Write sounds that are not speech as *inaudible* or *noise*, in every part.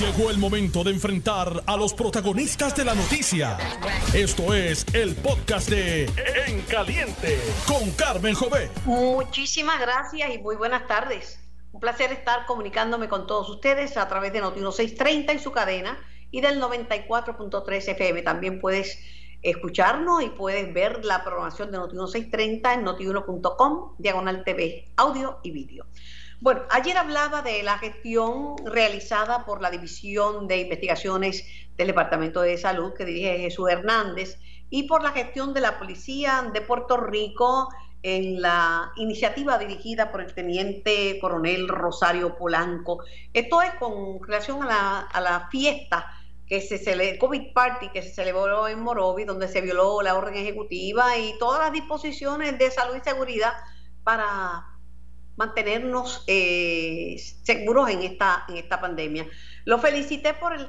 Llegó el momento de enfrentar a los protagonistas de la noticia. Esto es el podcast de En Caliente con Carmen Jové. Muchísimas gracias y muy buenas tardes. Un placer estar comunicándome con todos ustedes a través de Noti 630 y su cadena y del 94.3 FM. También puedes escucharnos y puedes ver la programación de Noti 630 en notiuno.com, diagonal TV, audio y vídeo. Bueno, ayer hablaba de la gestión realizada por la División de Investigaciones del Departamento de Salud que dirige Jesús Hernández y por la gestión de la Policía de Puerto Rico en la iniciativa dirigida por el teniente coronel Rosario Polanco. Esto es con relación a la, a la fiesta que se celebró, COVID Party que se celebró en Morovi, donde se violó la orden ejecutiva y todas las disposiciones de salud y seguridad para mantenernos eh, seguros en esta, en esta pandemia. Lo felicité por el,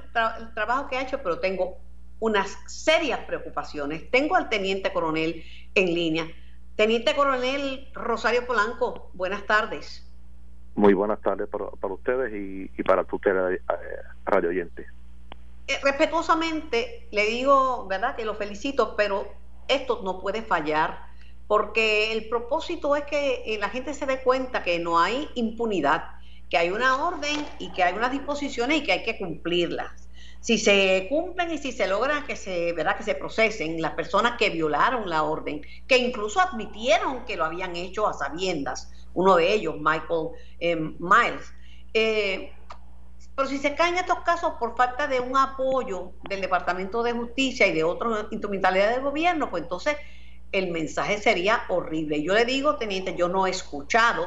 trabajo que ha hecho, pero tengo unas serias preocupaciones. Tengo al teniente coronel en línea. Teniente coronel Rosario Polanco, buenas tardes. Muy buenas tardes para, ustedes y, para ustedes, eh, radio oyentes. Eh, respetuosamente le digo, ¿verdad? Que lo felicito, pero esto no puede fallar porque el propósito es que eh, la gente se dé cuenta que no hay impunidad, que hay una orden y que hay unas disposiciones y que hay que cumplirlas. Si se cumplen y si se logran que se, ¿verdad? que se procesen las personas que violaron la orden, que incluso admitieron que lo habían hecho a sabiendas, uno de ellos, Michael eh, Miles. Eh, pero si se caen estos casos por falta de un apoyo del Departamento de Justicia y de otras instrumentalidades del gobierno, pues entonces el mensaje sería horrible. Yo le digo, teniente, yo no he escuchado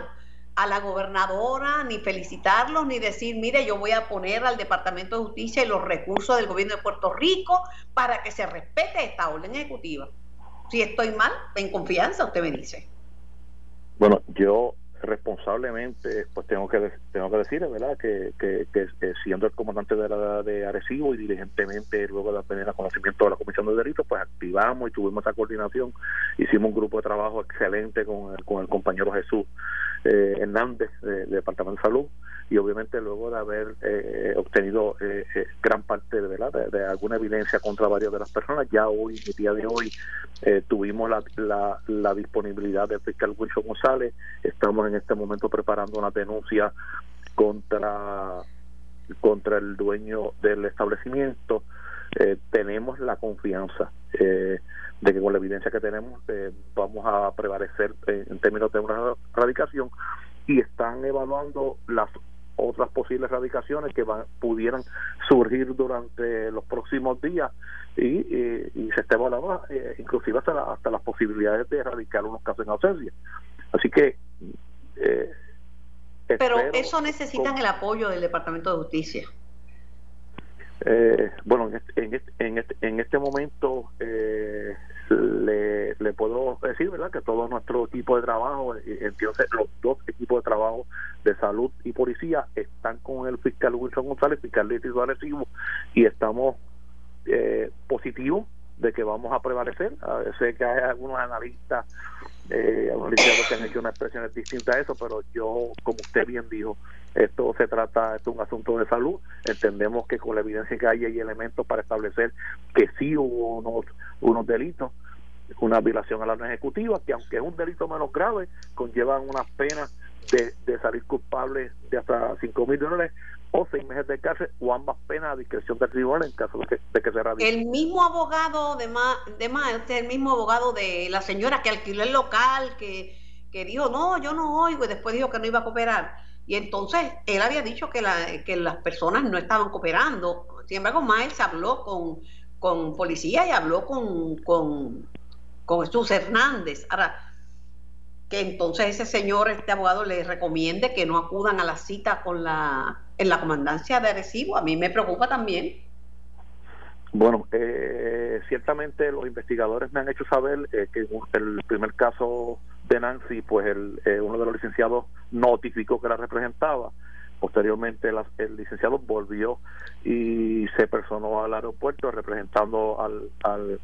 a la gobernadora ni felicitarlos ni decir, mire, yo voy a poner al Departamento de Justicia y los recursos del gobierno de Puerto Rico para que se respete esta orden ejecutiva. Si estoy mal, en confianza, usted me dice. Bueno, yo responsablemente pues tengo que tengo que decir verdad que, que, siendo el comandante de la de Arecibo y diligentemente luego de obtener conocimiento de la comisión de delitos pues activamos y tuvimos esa coordinación hicimos un grupo de trabajo excelente con el, con el compañero Jesús eh, Hernández del Departamento de Salud y obviamente luego de haber eh, obtenido eh, eh, gran parte de, de, alguna evidencia contra varias de las personas, ya hoy, el día de hoy, tuvimos la, la, disponibilidad del fiscal Wilson González, estamos en este momento preparando una denuncia contra contra el dueño del establecimiento. Tenemos la confianza de que con la evidencia que tenemos vamos a prevalecer en términos de una erradicación y están evaluando las otras posibles radicaciones que van, pudieran surgir durante los próximos días y, y, se está evaluando eh, inclusive hasta, hasta las posibilidades de erradicar unos casos en ausencia. Así que... Eh, Pero eso necesitan el apoyo del Departamento de Justicia. Eh, bueno, en este, en este, en este, en este momento eh, le, le puedo decir, ¿verdad?, que todo nuestro equipo de trabajo, eh, entonces los dos equipos de trabajo de salud y policía están con el fiscal Wilson González, fiscal de Arecibo, y estamos eh, positivos de que vamos a prevalecer. sé que hay algunos analistas, eh, analistas que han hecho unas expresiones distintas a eso, pero yo, como usted bien dijo, esto se trata, esto es un asunto de salud. Entendemos que con la evidencia que hay hay elementos para establecer que sí hubo unos, unos delitos, una violación a la norma ejecutiva, que aunque es un delito menos grave, conllevan unas penas de, de salir culpable de hasta 5 mil dólares o seis meses de cárcel o ambas penas a discreción del tribunal en caso de que, se radique. El mismo abogado de más, de más, este es el mismo abogado de la señora que alquiló el local, que, que dijo, no, yo no oigo, y después dijo que no iba a cooperar y entonces él había dicho que, la, que las personas no estaban cooperando. Sin embargo, Miles habló con, con policía y habló con, con, con Jesús Hernández. Ahora, que entonces ese señor, este abogado, le recomiende que no acudan a la cita con la, en la comandancia de Arecibo. A mí me preocupa también. Bueno, eh, ciertamente los investigadores me han hecho saber eh, que el primer caso de Nancy, pues el, eh, uno de los licenciados notificó que la representaba. Posteriormente el licenciado volvió y se personó al aeropuerto representando al, al,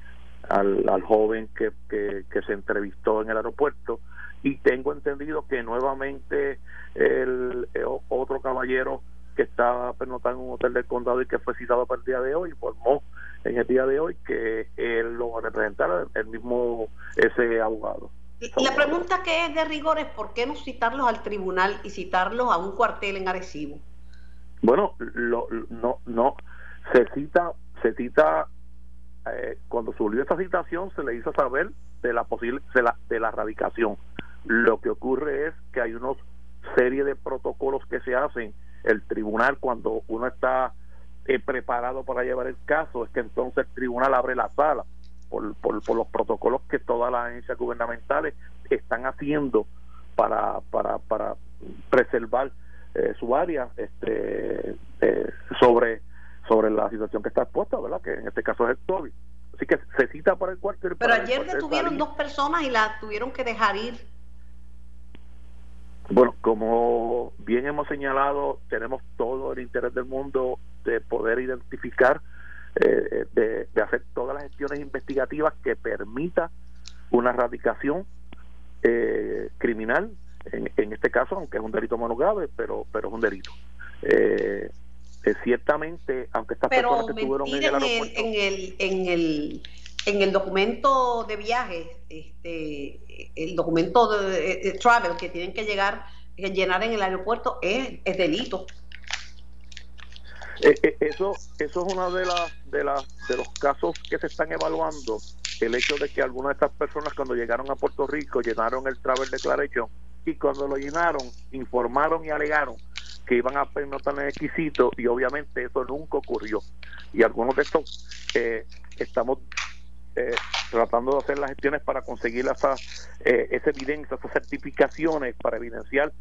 al, joven que, que, se entrevistó en el aeropuerto y tengo entendido que nuevamente el, eh, otro caballero que estaba pernotando en un hotel del condado y que fue citado para el día de hoy, informó en el día de hoy que él lo va a representar el mismo ese abogado. La pregunta que es de rigor es por qué no citarlos al tribunal y citarlos a un cuartel en Arecibo. Bueno, lo, no, no, se cita, se cita eh, cuando subió esta citación se le hizo saber de la posible de la, de la radicación. Lo que ocurre es que hay una serie de protocolos que se hacen el tribunal cuando uno está eh, preparado para llevar el caso es que entonces el tribunal abre la sala por, por, los protocolos que todas las agencias gubernamentales están haciendo para, para, para preservar eh, su área este, eh, sobre sobre la situación que está expuesta, ¿verdad? Que en este caso es el COVID. Así que se cita para el cuartel. Pero ayer detuvieron dos personas y las tuvieron que dejar ir. Bueno, como bien hemos señalado, tenemos todo el interés del mundo de poder identificar, eh, de, hacer todas las gestiones investigativas que permita una erradicación eh, criminal, en, este caso, aunque es un delito menos grave, pero, pero es un delito. Eh, ciertamente, aunque estas personas que estuvieron en el, en el, en el en el documento de viaje, este, el documento de, travel que tienen que llegar, que llenar en el aeropuerto es, es delito. Eh, eh, eso, eso es uno de las de las de los casos que se están evaluando. El hecho de que algunas de estas personas cuando llegaron a Puerto Rico llenaron el travel declaration y cuando lo llenaron informaron y alegaron que iban a en exquisito y obviamente eso nunca ocurrió. Y algunos de estos eh, estamos eh, tratando de hacer las gestiones para conseguir esa, eh, esa evidencia, esas certificaciones para evidenciar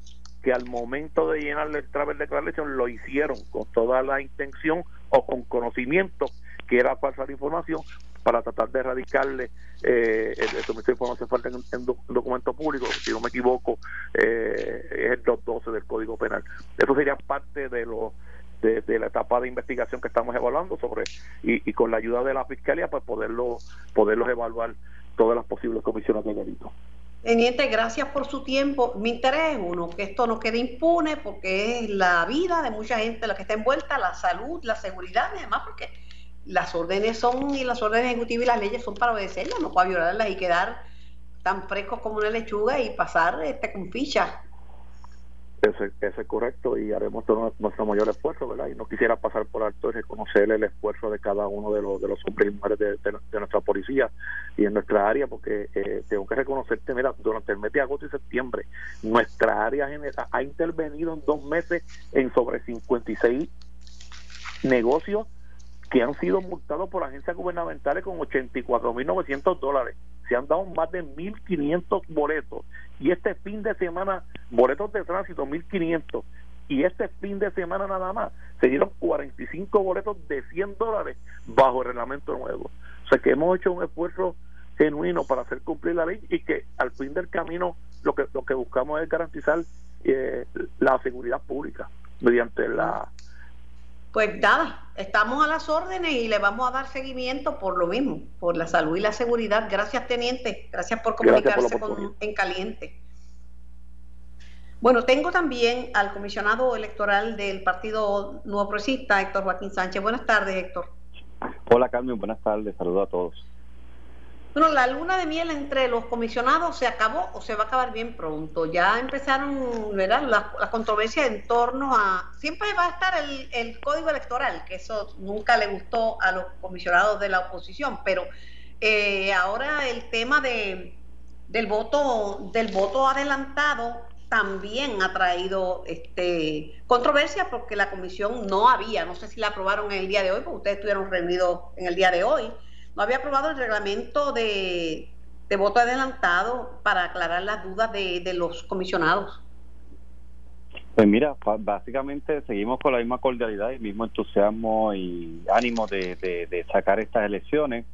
que al momento de llenar el travel declaration lo hicieron con toda la intención o con conocimiento que era falsa la información para tratar de erradicarle eh, el, de información falta en, en, documento público, si no me equivoco, eh, es el 212 del Código Penal. Eso sería parte de los de, la etapa de investigación que estamos evaluando sobre y, con la ayuda de la fiscalía para pues poderlo poderlos evaluar todas las posibles comisiones de delito. Teniente, gracias por su tiempo. Mi interés es uno, que esto no quede impune porque es la vida de mucha gente la que está envuelta, la salud, la seguridad y además porque las órdenes son y las órdenes ejecutivas y las leyes son para obedecerlas, no para violarlas y quedar tan frescos como una lechuga y pasar este con ese, es correcto y haremos todo nuestro mayor esfuerzo, ¿verdad? Y no quisiera pasar por alto y reconocer el esfuerzo de cada uno de los, de hombres y mujeres de, nuestra policía y en nuestra área, porque eh, tengo que reconocerte, mira, durante el mes de agosto y septiembre, nuestra área general ha intervenido en dos meses en sobre 56 negocios que han sido multados por agencias gubernamentales con 84.900 dólares. Se han dado más de 1.500 boletos. Y este fin de semana, boletos de tránsito, 1.500. Y este fin de semana nada más, se dieron 45 boletos de 100 dólares bajo el reglamento nuevo. O sea que hemos hecho un esfuerzo genuino para hacer cumplir la ley y que al fin del camino lo que, lo que buscamos es garantizar eh, la seguridad pública mediante la pues nada, estamos a las órdenes y le vamos a dar seguimiento por lo mismo, por la salud y la seguridad. Gracias, teniente. Gracias por comunicarse con, en caliente. Bueno, tengo también al comisionado electoral del Partido Nuevo Progresista, Héctor Joaquín Sánchez. Buenas tardes, Héctor. Hola, Carmen. Buenas tardes. Saludos a todos. Bueno, la luna de miel entre los comisionados se acabó o se va a acabar bien pronto. Ya empezaron. Las controversias en torno a... Siempre va a estar el, código electoral, que eso nunca le gustó a los comisionados de la oposición, pero eh, ahora el tema de, del voto del voto adelantado también ha traído este controversia porque la comisión no había, no sé si la aprobaron en el día de hoy, porque ustedes estuvieron reunidos en el día de hoy no había aprobado el reglamento de, voto adelantado para aclarar las dudas de, los comisionados. Pues mira, básicamente seguimos con la misma cordialidad y el mismo entusiasmo y ánimo de, sacar estas elecciones.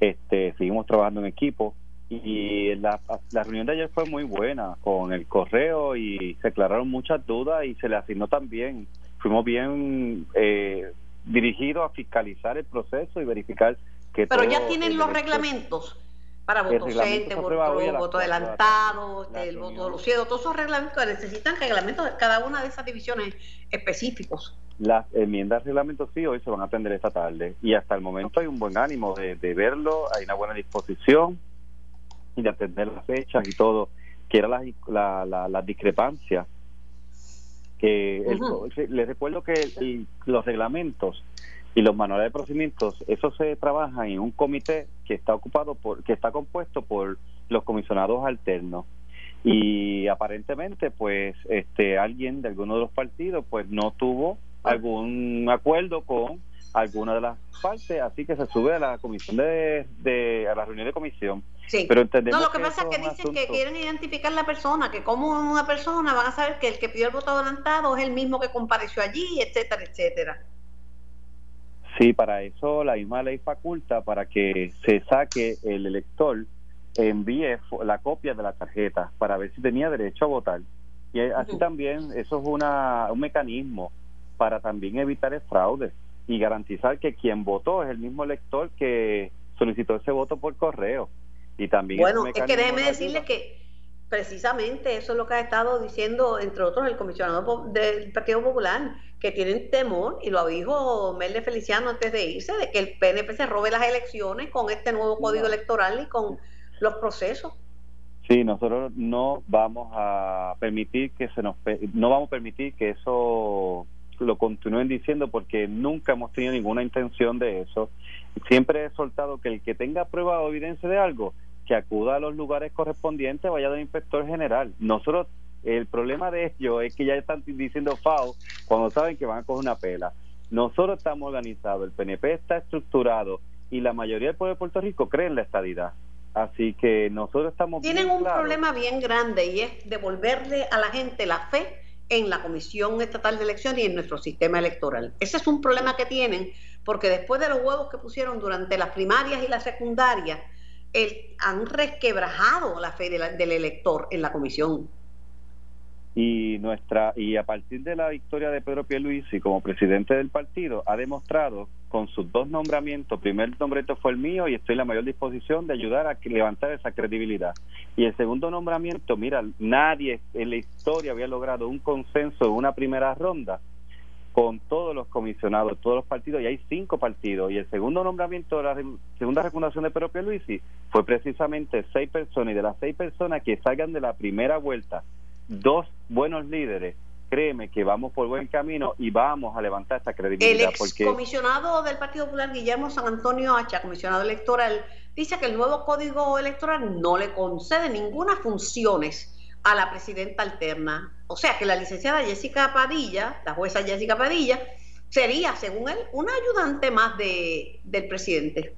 Este, seguimos trabajando en equipo y la, la reunión de ayer fue muy buena con el correo y se aclararon muchas dudas y se le asignó también. Fuimos bien eh, dirigidos a fiscalizar el proceso y verificar pero ya tienen los reglamentos para voto ausente, voto, voto adelantado, el voto de los ciegos, todos esos reglamentos necesitan reglamentos de cada una de esas divisiones específicos. Las enmiendas de reglamento sí hoy se van a atender esta tarde y hasta el momento hay un buen ánimo de, verlo, hay una buena disposición y de atender las fechas y todo, que era la, la, la, discrepancia. Que les recuerdo que los reglamentos y los manuales de procedimientos, eso se trabaja en un comité que está ocupado por, que está compuesto por los comisionados alternos y aparentemente pues este alguien de alguno de los partidos pues no tuvo algún acuerdo con alguna de las partes, así que se sube a la comisión de, de a la reunión de comisión. Sí. Pero entendemos no, lo que, pasa es que dicen que quieren identificar la persona, que como una persona van a saber que el que pidió el voto adelantado es el mismo que compareció allí, etcétera, etcétera. Sí, para eso la misma ley faculta para que se saque el elector, envíe la copia de la tarjeta para ver si tenía derecho a votar. Y así también, eso es una, un mecanismo para también evitar el fraude y garantizar que quien votó es el mismo elector que solicitó ese voto por correo. Y también bueno, es que déjeme decirle que precisamente eso es lo que ha estado diciendo, entre otros, el comisionado del Partido Popular, que tienen temor, y lo dijo Mel Feliciano antes de irse, de que el PNP se robe las elecciones con este nuevo código electoral y con los procesos. Sí, nosotros no vamos a permitir que se nos no vamos a permitir que eso lo continúen diciendo porque nunca hemos tenido ninguna intención de eso. Siempre he soltado que el que tenga prueba o evidencia de algo que acuda a los lugares correspondientes, vaya del inspector general. Nosotros, el problema de ellos es que ya están diciendo FAO cuando saben que van a coger una pela. Nosotros estamos organizados, el PNP está estructurado y la mayoría del pueblo de Puerto Rico cree en la estadidad. Así que nosotros estamos... Tienen un problema bien grande y es devolverle a la gente la fe en la Comisión Estatal de Elecciones y en nuestro sistema electoral. Ese es un problema que tienen porque después de los huevos que pusieron durante las primarias y las secundarias, el, han resquebrajado la fe del elector en la comisión. Y nuestra y a partir de la victoria de Pedro Pierluisi como presidente del partido ha demostrado con sus dos nombramientos, primer nombramiento fue el mío y estoy en la mayor disposición de ayudar a levantar esa credibilidad. Y el segundo nombramiento, mira, nadie en la historia había logrado un consenso en una primera ronda con todos los comisionados, todos los partidos, y hay cinco partidos. Y el segundo nombramiento de la segunda recomendación de Pedro Luisi fue precisamente seis personas, y de las seis personas que salgan de la primera vuelta, dos buenos líderes, créeme que vamos por buen camino y vamos a levantar esta credibilidad. El comisionado del Partido Popular, Guillermo San Antonio Hacha, comisionado electoral, dice que el nuevo código electoral no le concede ninguna funciones a la presidenta alterna. O sea que la licenciada Jessica Padilla, la jueza Jessica Padilla, sería, según él, una ayudante más de, del presidente.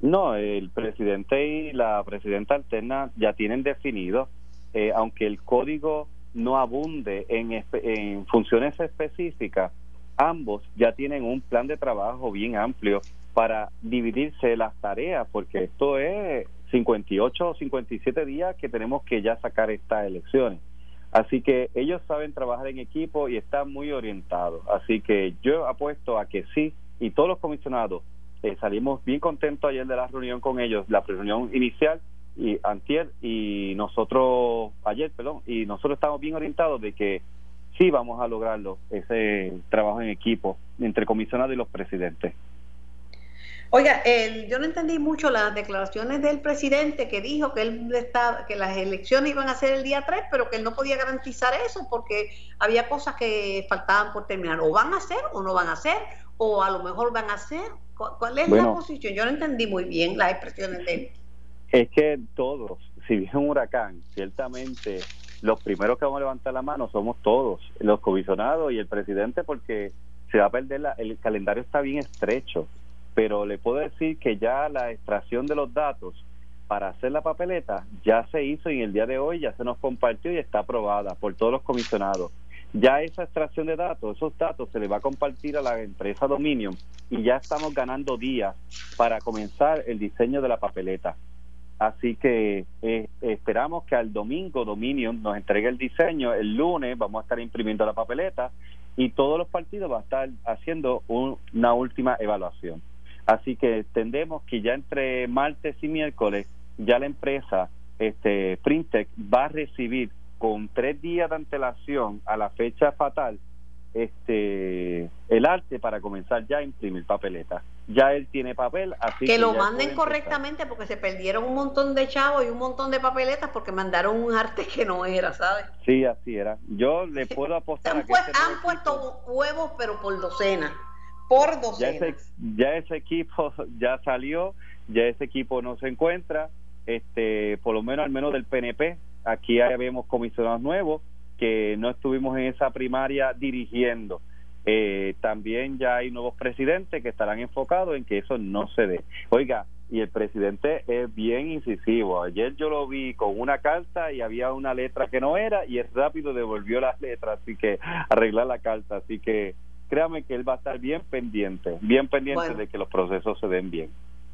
No, el presidente y la presidenta alterna ya tienen definido, eh, aunque el código no abunde en, funciones específicas, ambos ya tienen un plan de trabajo bien amplio para dividirse las tareas, porque esto es 58 o 57 días que tenemos que ya sacar estas elecciones. Así que ellos saben trabajar en equipo y están muy orientados. Así que yo apuesto a que sí, y todos los comisionados eh, salimos bien contentos ayer de la reunión con ellos, la reunión inicial y antier, y nosotros, ayer, perdón, y nosotros estamos bien orientados de que sí vamos a lograrlo, ese trabajo en equipo entre comisionados y los presidentes. Oiga, yo no entendí mucho las declaraciones del presidente que dijo que él estaba, que las elecciones iban a ser el día 3, pero que él no podía garantizar eso porque había cosas que faltaban por terminar. O van a ser o no van a ser, o a lo mejor van a ser. ¿Cuál es la posición? Yo no entendí muy bien las expresiones de él. Es que todos, si viene un huracán, ciertamente los primeros que vamos a levantar la mano somos todos, los comisionados y el presidente, porque se va a perder, la, el calendario está bien estrecho pero le puedo decir que ya la extracción de los datos para hacer la papeleta ya se hizo y en el día de hoy ya se nos compartió y está aprobada por todos los comisionados. Ya esa extracción de datos, esos datos se le va a compartir a la empresa Dominion y ya estamos ganando días para comenzar el diseño de la papeleta. Así que eh, esperamos que al domingo Dominion nos entregue el diseño, el lunes vamos a estar imprimiendo la papeleta y todos los partidos van a estar haciendo una última evaluación. Así que entendemos que ya entre martes y miércoles ya la empresa este Printec va a recibir con tres días de antelación a la fecha fatal este el arte para comenzar ya a imprimir papeletas. Ya él tiene papel, así que, lo manden correctamente porque se perdieron un montón de chavos y un montón de papeletas porque mandaron un arte que no era, ¿sabes? Sí, así era. Yo le *laughs* puedo apostar han, a que este han puesto huevos pero por docena, por docena. Ya ese, ya ese equipo *laughs* ya salió, ya ese equipo no se encuentra, este por lo menos al menos del PNP, aquí ya vemos comisionados nuevos que no estuvimos en esa primaria dirigiendo. Eh, también ya hay nuevos presidentes que estarán enfocados en que eso no se dé. Oiga, y el presidente es bien incisivo. Ayer yo lo vi con una carta y había una letra que no era y es rápido devolvió las letras, así que arreglar la carta. Así que créame que él va a estar bien pendiente, bien pendiente de que los procesos se den bien.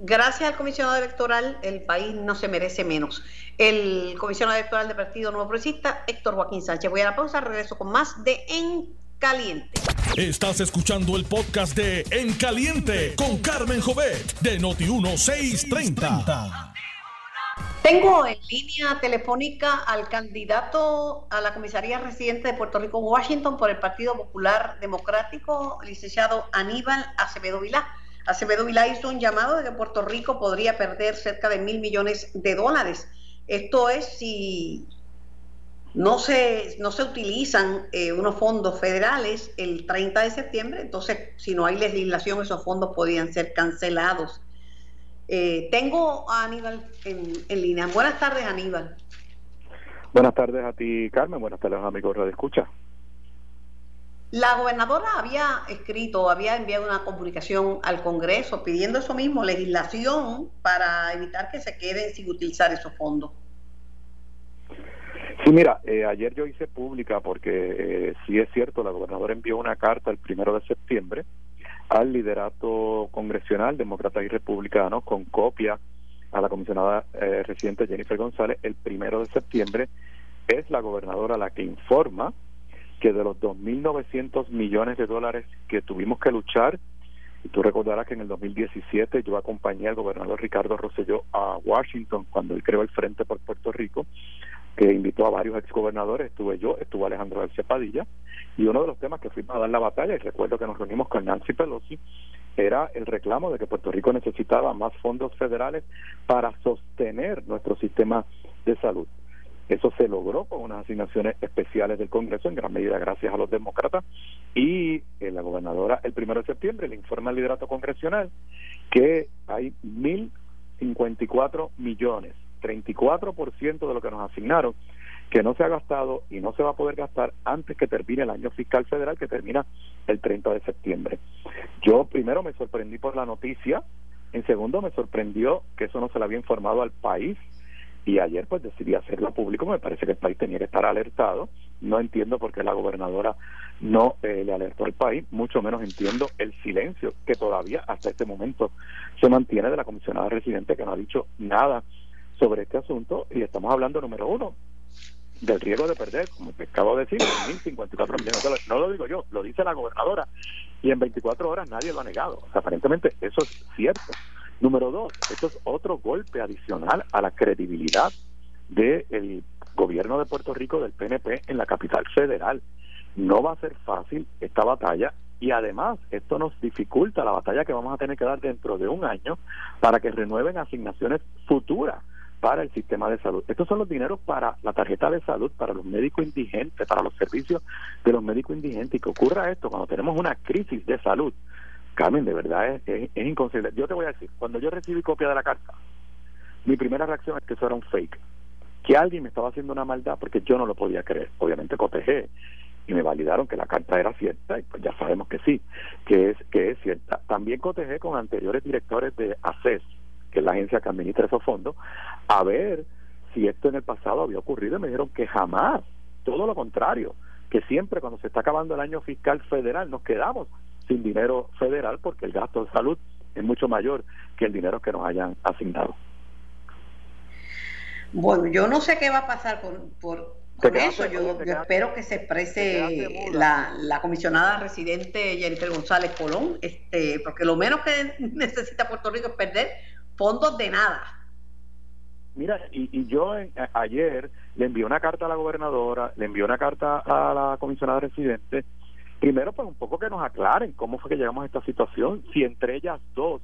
Gracias al comisionado electoral, el país no se merece menos. El comisionado electoral del Partido Nuevo Progresista, Héctor Joaquín Sánchez. Voy a la pausa, regreso con más de En Caliente. Estás escuchando el podcast de En Caliente con Carmen Jovet de Noti1630. Tengo en línea telefónica al candidato a la comisaría residente de Puerto Rico, Washington, por el Partido Popular Democrático, licenciado Aníbal Acevedo Vilá. Acevedo Vilá hizo un llamado de que Puerto Rico podría perder cerca de mil millones de dólares. Esto es si no se, no se utilizan eh, unos fondos federales el 30 de septiembre, entonces si no hay legislación esos fondos podrían ser cancelados. Eh, tengo a Aníbal en, en, línea. Buenas tardes, Aníbal. Buenas tardes a ti, Carmen. Buenas tardes, amigos de Escucha. La gobernadora había escrito, había enviado una comunicación al Congreso pidiendo eso mismo, legislación para evitar que se queden sin utilizar esos fondos. Sí, mira, eh, ayer yo hice pública porque eh, sí es cierto, la gobernadora envió una carta el primero de septiembre al liderato congresional, demócratas y republicanos, con copia a la comisionada eh, residente Jennifer González. El primero de septiembre es la gobernadora la que informa que de los 2.900 millones de dólares que tuvimos que luchar, y tú recordarás que en el 2017 yo acompañé al gobernador Ricardo Rosselló a Washington cuando él creó el Frente por Puerto Rico, que invitó a varios exgobernadores, estuve yo, estuvo Alejandro García Padilla, y uno de los temas que fuimos a dar la batalla, y recuerdo que nos reunimos con Nancy Pelosi, era el reclamo de que Puerto Rico necesitaba más fondos federales para sostener nuestro sistema de salud. Eso se logró con unas asignaciones especiales del Congreso, en gran medida gracias a los demócratas, y eh, la gobernadora el primero de septiembre le informa al liderato congresional que hay 1.054 millones, 34% de lo que nos asignaron, que no se ha gastado y no se va a poder gastar antes que termine el año fiscal federal, que termina el 30 de septiembre. Yo primero me sorprendí por la noticia, en segundo me sorprendió que eso no se le había informado al país y ayer pues decidí hacerlo público, me parece que el país tenía que estar alertado, no entiendo por qué la gobernadora no eh, le alertó al país, mucho menos entiendo el silencio que todavía hasta este momento se mantiene de la comisionada residente que no ha dicho nada sobre este asunto y estamos hablando número uno del riesgo de perder, como te acabo de decir, 1.054 millones de dólares. No lo digo yo, lo dice la gobernadora y en 24 horas nadie lo ha negado. aparentemente eso es cierto. Número dos, esto es otro golpe adicional a la credibilidad del gobierno de Puerto Rico, del PNP, en la capital federal. No va a ser fácil esta batalla y además esto nos dificulta la batalla que vamos a tener que dar dentro de un año para que renueven asignaciones futuras para el sistema de salud. Estos son los dineros para la tarjeta de salud, para los médicos indigentes, para los servicios de los médicos indigentes. Y que ocurra esto cuando tenemos una crisis de salud Carmen, de verdad es, es, inconcebible. Yo te voy a decir, cuando yo recibí copia de la carta, mi primera reacción es que eso era un fake, que alguien me estaba haciendo una maldad porque yo no lo podía creer. Obviamente cotejé y me validaron que la carta era cierta y pues ya sabemos que sí, que es que es cierta. También cotejé con anteriores directores de ACES, que es la agencia que administra esos fondos, a ver si esto en el pasado había ocurrido y me dijeron que jamás, todo lo contrario, que siempre cuando se está acabando el año fiscal federal nos quedamos sin dinero federal porque el gasto de salud es mucho mayor que el dinero que nos hayan asignado. Bueno, yo no sé qué va a pasar con, por, eso. Yo, espero que se exprese la, la, comisionada residente Jennifer González Colón, este, porque lo menos que *laughs* necesita Puerto Rico es perder fondos de nada. mira, y, yo ayer le envié una carta a la gobernadora, le envié una carta a la comisionada residente, primero pues un poco que nos aclaren cómo fue que llegamos a esta situación, si entre ellas dos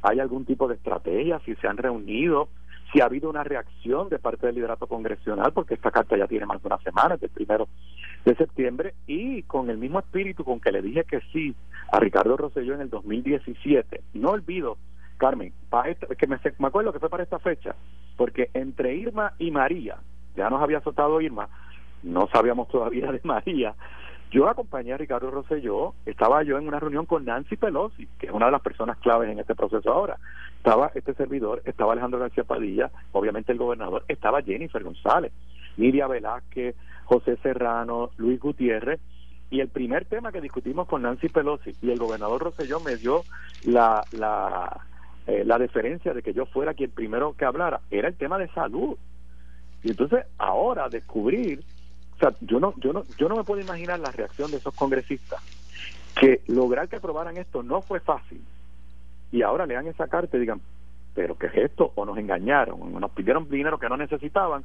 hay algún tipo de estrategia, si se han reunido, si ha habido una reacción de parte del liderato congresional, porque esta carta ya tiene más de una semana, del primero de septiembre, y con el mismo espíritu con que le dije que sí a Ricardo Rosselló en el 2017. No olvido, Carmen, para que me, me acuerdo que fue para esta fecha, porque entre Irma y María, ya nos había soltado Irma, no sabíamos todavía de María, yo acompañé a Ricardo Rosselló, estaba yo en una reunión con Nancy Pelosi, que es una de las personas claves en este proceso ahora. Estaba este servidor, estaba Alejandro García Padilla, obviamente el gobernador, estaba Jennifer González, Lidia Velázquez, José Serrano, Luis Gutiérrez, y el primer tema que discutimos con Nancy Pelosi y el gobernador Rosselló me dio la, la, eh, la deferencia de que yo fuera quien primero que hablara, era el tema de salud. Y entonces ahora descubrir o sea, yo no, yo no, yo no me puedo imaginar la reacción de esos congresistas que lograr que aprobaran esto no fue fácil y ahora lean esa carta y digan, pero ¿qué es esto? O nos engañaron, o nos pidieron dinero que no necesitaban,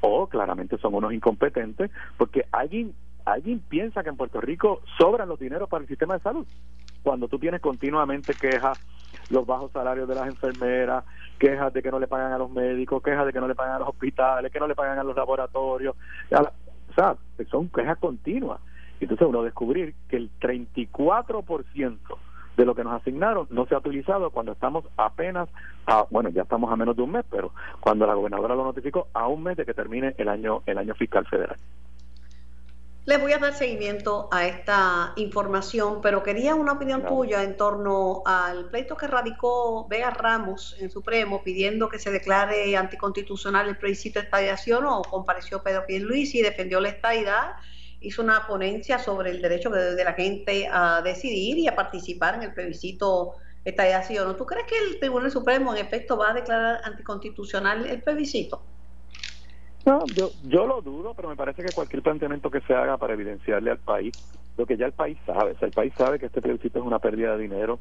o claramente son unos incompetentes, porque alguien alguien piensa que en Puerto Rico sobran los dineros para el sistema de salud. Cuando tú tienes continuamente quejas, los bajos salarios de las enfermeras, quejas de que no le pagan a los médicos, quejas de que no le pagan a los hospitales, que no le pagan a los laboratorios, son quejas continuas. Entonces uno descubrir que el 34% de lo que nos asignaron no se ha utilizado cuando estamos apenas a, bueno, ya estamos a menos de un mes, pero cuando la gobernadora lo notificó, a un mes de que termine el año, el año fiscal federal. Les voy a dar seguimiento a esta información, pero quería una opinión tuya en torno al pleito que radicó Vega Ramos en Supremo pidiendo que se declare anticonstitucional el plebiscito de estadiación o compareció Pedro Pierluisi y defendió la estadidad, hizo una ponencia sobre el derecho de, la gente a decidir y a participar en el plebiscito estadiación. ¿Tú crees que el Tribunal Supremo en efecto va a declarar anticonstitucional el plebiscito? No, yo, yo lo dudo, pero me parece que cualquier planteamiento que se haga para evidenciarle al país lo que ya el país sabe, el país sabe que este plebiscito es una pérdida de dinero,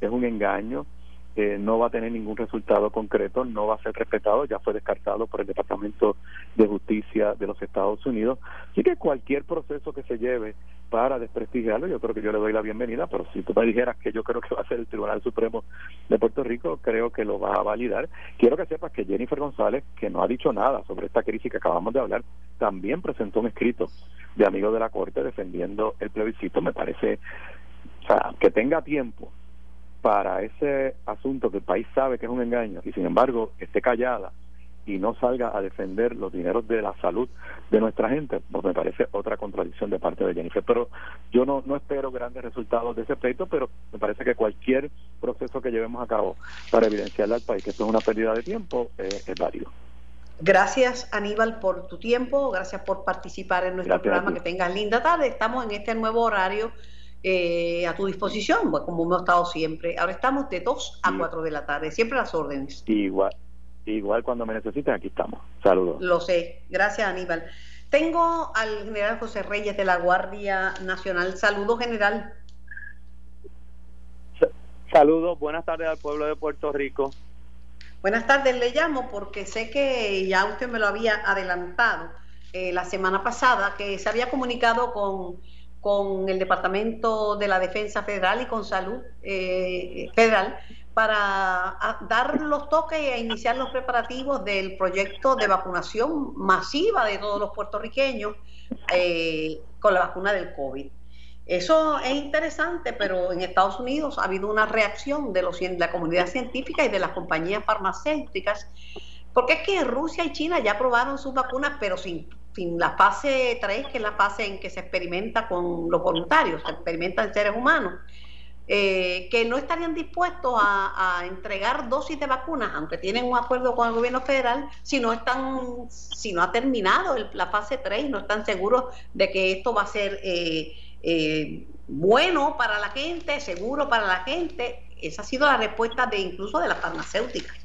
es un engaño, eh, no va a tener ningún resultado concreto, no va a ser respetado, ya fue descartado por el Departamento de Justicia de los Estados Unidos. Así que cualquier proceso que se lleve para desprestigiarlo, yo creo que yo le doy la bienvenida, pero si tú me dijeras que yo creo que va a ser el Tribunal Supremo de Puerto Rico, creo que lo va a validar. Quiero que sepas que Jennifer González, que no ha dicho nada sobre esta crisis que acabamos de hablar, también presentó un escrito de amigos de la Corte defendiendo el plebiscito. Me parece, o sea, que tenga tiempo para ese asunto que el país sabe que es un engaño y sin embargo esté callada y no salga a defender los dineros de la salud de nuestra gente, pues me parece otra contradicción de parte de Jennifer. Pero yo no, no espero grandes resultados de ese pleito, pero me parece que cualquier proceso que llevemos a cabo para evidenciarle al país que esto es una pérdida de tiempo eh, es válido. Gracias Aníbal por tu tiempo, gracias por participar en nuestro programa, que tengas linda tarde. Estamos en este nuevo horario eh, a tu disposición, pues, como hemos estado siempre. Ahora estamos de 2 a 4 de la tarde, siempre las órdenes. Igual, igual cuando me necesiten, aquí estamos. Saludos. Lo sé. Gracias, Aníbal. Tengo al general José Reyes de la Guardia Nacional. Saludos, general. Saludos, buenas tardes al pueblo de Puerto Rico. Buenas tardes, le llamo porque sé que ya usted me lo había adelantado eh, la semana pasada, que se había comunicado con con el Departamento de la Defensa Federal y con Salud eh, Federal para dar los toques e iniciar los preparativos del proyecto de vacunación masiva de todos los puertorriqueños eh, con la vacuna del COVID. Eso es interesante, pero en Estados Unidos ha habido una reacción de, los, de la comunidad científica y de las compañías farmacéuticas, porque es que Rusia y China ya aprobaron sus vacunas, pero sin fin, la fase 3, que es la fase en que se experimenta con los voluntarios, se experimenta en seres humanos, eh, que no estarían dispuestos a, entregar dosis de vacunas, aunque tienen un acuerdo con el gobierno federal, si no están, si no ha terminado la fase 3 y no están seguros de que esto va a ser eh, eh, bueno para la gente, seguro para la gente. Esa ha sido la respuesta de incluso de las farmacéuticas.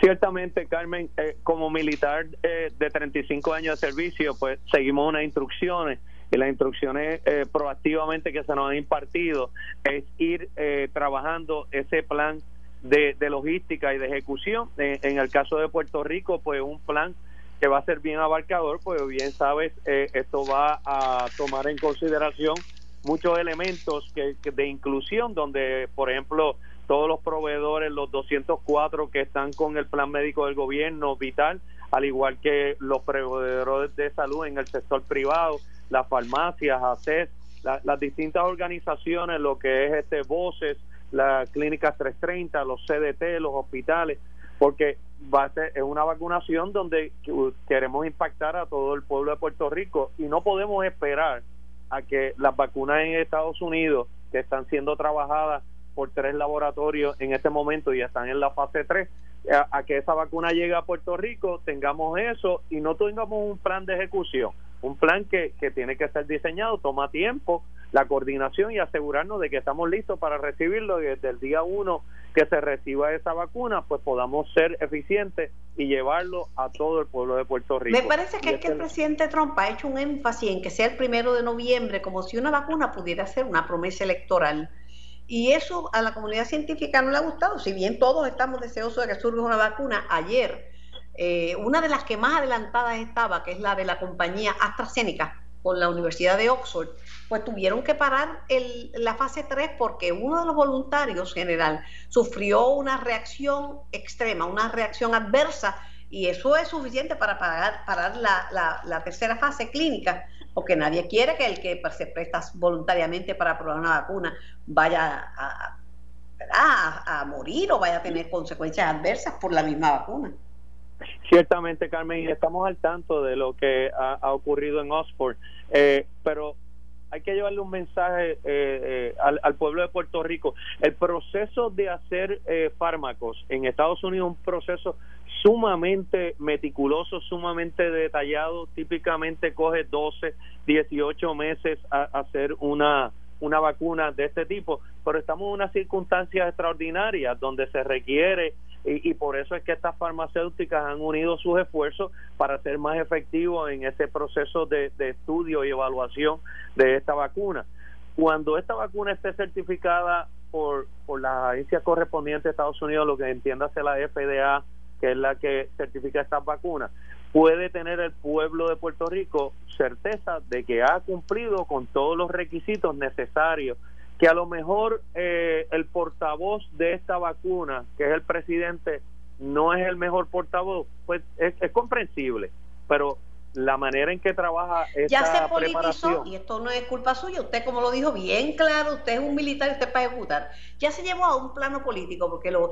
Ciertamente, Carmen, eh, como militar eh, de 35 años de servicio, pues seguimos unas instrucciones y las instrucciones eh, proactivamente que se nos han impartido es ir trabajando ese plan de, logística y de ejecución. En, el caso de Puerto Rico, pues un plan que va a ser bien abarcador, pues bien sabes, eh, esto va a tomar en consideración muchos elementos que, de inclusión, donde, por ejemplo, todos los proveedores, los 204 que están con el plan médico del gobierno vital, al igual que los proveedores de salud en el sector privado, las farmacias, ACES, las distintas organizaciones, lo que es este Voces, la Clínica 330, los CDT, los hospitales, porque va a ser es una vacunación donde queremos impactar a todo el pueblo de Puerto Rico y no podemos esperar a que las vacunas en Estados Unidos que están siendo trabajadas por tres laboratorios en este momento y están en la fase 3 a, que esa vacuna llegue a Puerto Rico, tengamos eso y no tengamos un plan de ejecución, un plan que, que tiene que ser diseñado, toma tiempo, la coordinación y asegurarnos de que estamos listos para recibirlo y desde el día uno que se reciba esa vacuna, pues podamos ser eficientes y llevarlo a todo el pueblo de Puerto Rico. Me parece que, es que el presidente Trump ha hecho un énfasis en que sea el primero de noviembre, como si una vacuna pudiera ser una promesa electoral. Y eso a la comunidad científica no le ha gustado, si bien todos estamos deseosos de que surja una vacuna. Ayer, eh, una de las que más adelantadas estaba, que es la de la compañía AstraZeneca, con la Universidad de Oxford, pues tuvieron que parar el, la fase 3 porque uno de los voluntarios general sufrió una reacción extrema, una reacción adversa, y eso es suficiente para parar, parar la, la tercera fase clínica porque nadie quiere que el que se presta voluntariamente para probar una vacuna vaya a, a, morir o vaya a tener consecuencias adversas por la misma vacuna. Ciertamente, Carmen, estamos al tanto de lo que ha, ocurrido en Oxford, eh, pero hay que llevarle un mensaje eh, eh, al, pueblo de Puerto Rico. El proceso de hacer fármacos en Estados Unidos es un proceso sumamente meticuloso, sumamente detallado, típicamente coge 12, 18 meses a, hacer una, una vacuna de este tipo, pero estamos en unas circunstancias extraordinarias donde se requiere y, por eso es que estas farmacéuticas han unido sus esfuerzos para ser más efectivos en ese proceso de, de estudio y evaluación de esta vacuna. Cuando esta vacuna esté certificada por, por las agencias correspondientes de Estados Unidos, lo que entiéndase la FDA, que es la que certifica estas vacunas, puede tener el pueblo de Puerto Rico certeza de que ha cumplido con todos los requisitos necesarios, que a lo mejor eh, el portavoz de esta vacuna, que es el presidente, no es el mejor portavoz, pues es, comprensible, pero la manera en que trabaja esta ya se politizó y esto no es culpa suya. Usted como lo dijo bien claro usted es un militar y usted para ejecutar. Ya se llevó a un plano político porque lo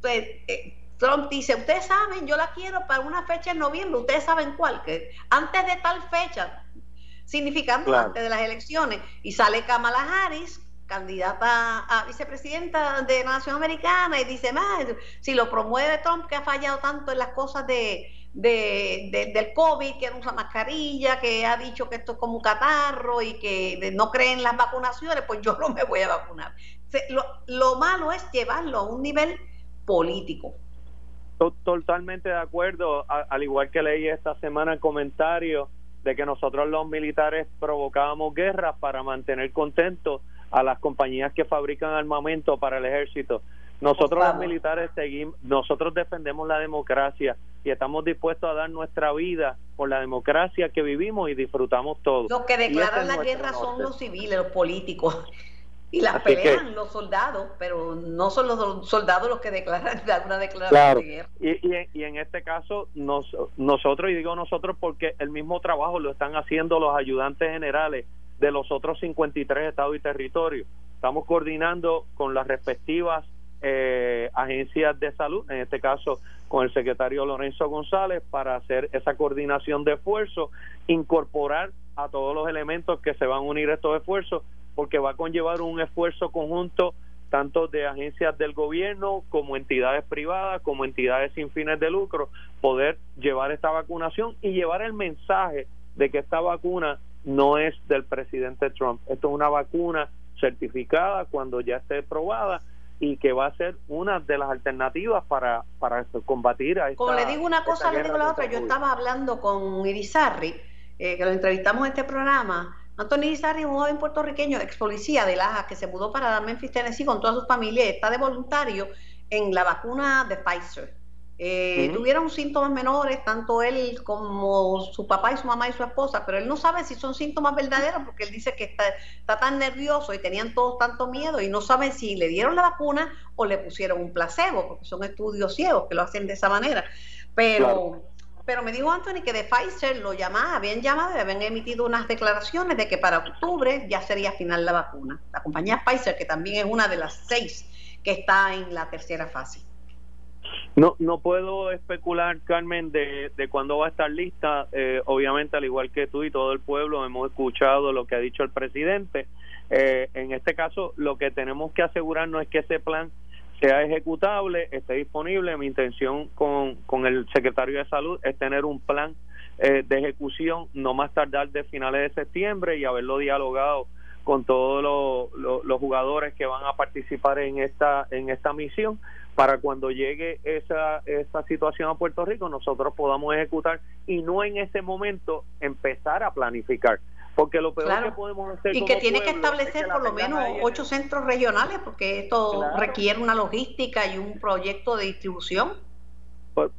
pues, eh, Trump dice, ustedes saben, yo la quiero para una fecha en noviembre, ustedes saben cuál, que antes de tal fecha, significando antes de las elecciones, y sale Kamala Harris, candidata a vicepresidenta de la Nación Americana, y dice, si lo promueve Trump, que ha fallado tanto en las cosas de, del COVID, que no usa mascarilla, que ha dicho que esto es como un catarro y que no cree en las vacunaciones, pues yo no me voy a vacunar. Lo, lo malo es llevarlo a un nivel político Totalmente de acuerdo, al igual que leí esta semana el comentario de que nosotros los militares provocábamos guerras para mantener contentos a las compañías que fabrican armamento para el ejército. Nosotros los militares seguimos, nosotros defendemos la democracia y estamos dispuestos a dar nuestra vida por la democracia que vivimos y disfrutamos todos. Los que declaran la guerra son los civiles, los políticos. *laughs* Y las pelean los soldados, pero no son los soldados los que declaran *laughs* una declaración de guerra. Y, y, en este caso, nos, nosotros, y digo nosotros porque el mismo trabajo lo están haciendo los ayudantes generales de los otros 53 estados y territorios. Estamos coordinando con las respectivas eh, agencias de salud, en este caso con el secretario Lorenzo González, para hacer esa coordinación de esfuerzos, incorporar a todos los elementos que se van a unir a estos esfuerzos porque va a conllevar un esfuerzo conjunto tanto de agencias del gobierno como entidades privadas, como entidades sin fines de lucro, poder llevar esta vacunación y llevar el mensaje de que esta vacuna no es del presidente Trump. Esto es una vacuna certificada cuando ya esté probada y que va a ser una de las alternativas para, para combatir a esta Como le digo una cosa, le digo la otra. Yo estaba hablando con Irizarri, eh, que lo entrevistamos en este programa, Anthony Izarri un joven puertorriqueño, ex policía de Laja, que se mudó para Memphis, Tennessee con toda su familia, está de voluntario en la vacuna de Pfizer. Eh, tuvieron síntomas menores, tanto él como su papá y su mamá y su esposa, pero él no sabe si son síntomas verdaderos porque él dice que está, está tan nervioso y tenían todos tanto miedo y no saben si le dieron la vacuna o le pusieron un placebo, porque son estudios ciegos que lo hacen de esa manera. Pero, pero me dijo Anthony que de Pfizer lo llamaban, habían llamado y habían emitido unas declaraciones de que para octubre ya sería final la vacuna. La compañía Pfizer, que también es una de las seis que está en la tercera fase. No, no puedo especular, Carmen, de, de cuándo va a estar lista. Eh, obviamente, al igual que tú y todo el pueblo, hemos escuchado lo que ha dicho el presidente. Eh, en este caso, lo que tenemos que asegurarnos es que ese plan sea ejecutable, esté disponible. Mi intención con, con el secretario de Salud es tener un plan eh, de ejecución no más tardar de finales de septiembre y haberlo dialogado con todos los, jugadores que van a participar en esta en esta misión para cuando llegue esa, esa situación a Puerto Rico nosotros podamos ejecutar y no en ese momento empezar a planificar. Porque lo peor que podemos hacer y que tiene que establecer por lo menos ocho centros regionales porque esto requiere una logística y un proyecto de distribución.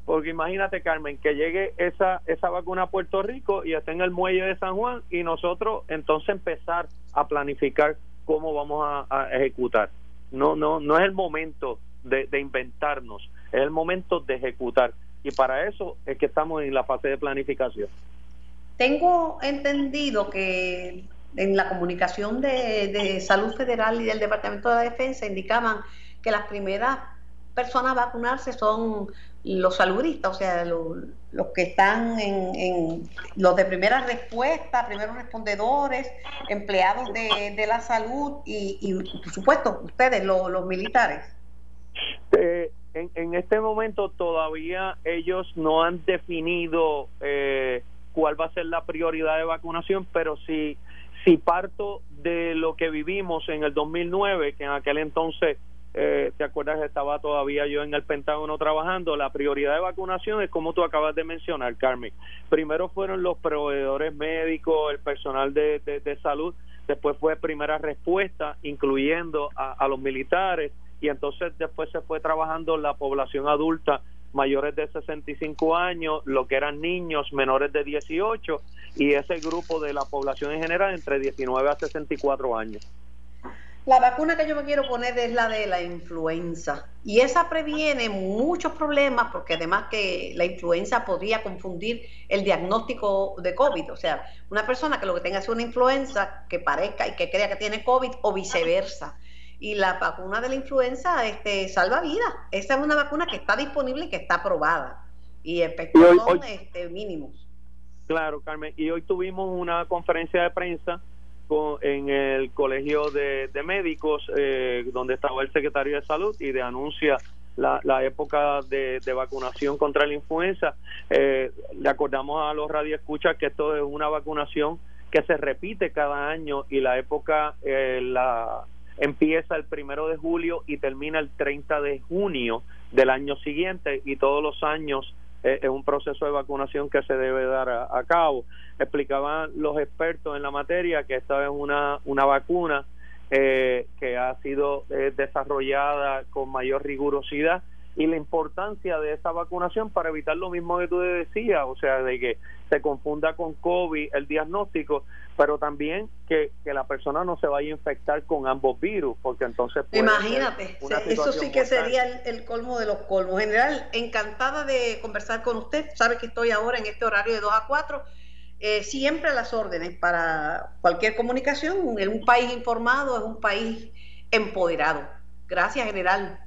Porque imagínate Carmen que llegue esa esa vacuna a Puerto Rico y esté en el muelle de San Juan y nosotros entonces empezar a planificar cómo vamos a, a ejecutar. No no no es el momento de, inventarnos, es el momento de ejecutar. Y para eso es que estamos en la fase de planificación. Tengo entendido que en la comunicación de, Salud Federal y del Departamento de la Defensa indicaban que las primeras personas a vacunarse son los saludistas, o sea, los, que están en, los de primera respuesta, primeros respondedores, empleados de, la salud y, por supuesto, ustedes, los militares. Eh, en, en, este momento todavía ellos no han definido eh, cuál va a ser la prioridad de vacunación, pero si, si parto de lo que vivimos en el 2009, que en aquel entonces, eh, ¿te acuerdas? Estaba todavía yo en el Pentágono trabajando, la prioridad de vacunación es como tú acabas de mencionar, Carmen. Primero fueron los proveedores médicos, el personal de, de, salud, después fue primera respuesta, incluyendo a, a los militares y entonces después se fue trabajando la población adulta mayores de 65 años, lo que eran niños menores de 18 y ese grupo de la población en general entre 19 a 64 años. La vacuna que yo me quiero poner es la de la influenza. Y esa previene muchos problemas porque además que la influenza podría confundir el diagnóstico de COVID, o sea, una persona que lo que tenga es una influenza que parezca y que crea que tiene COVID o viceversa y la vacuna de la influenza este, salva vidas. Esa es una vacuna que está disponible y que está aprobada y efectos son este, mínimos. Claro, Carmen. Y hoy tuvimos una conferencia de prensa con, en el Colegio de, Médicos, eh, donde estaba el secretario de Salud y de anuncia la, la época de, vacunación contra la influenza. Eh, le acordamos a los radioescuchas que esto es una vacunación que se repite cada año y la época, eh, la empieza el primero de julio y termina el 30 de junio del año siguiente y todos los años eh, es un proceso de vacunación que se debe dar a, cabo. Explicaban los expertos en la materia que esta es una, una vacuna eh, que ha sido eh, desarrollada con mayor rigurosidad y la importancia de esa vacunación para evitar lo mismo que tú decías, o sea, de que se confunda con COVID el diagnóstico, pero también que, la persona no se vaya a infectar con ambos virus, porque entonces... Imagínate, eso sí que sería el, colmo de los colmos. General, encantada de conversar con usted, sabe que estoy ahora en este horario de 2 a 4. Eh, siempre a las órdenes para cualquier comunicación. En un país informado es un país empoderado. Gracias, general.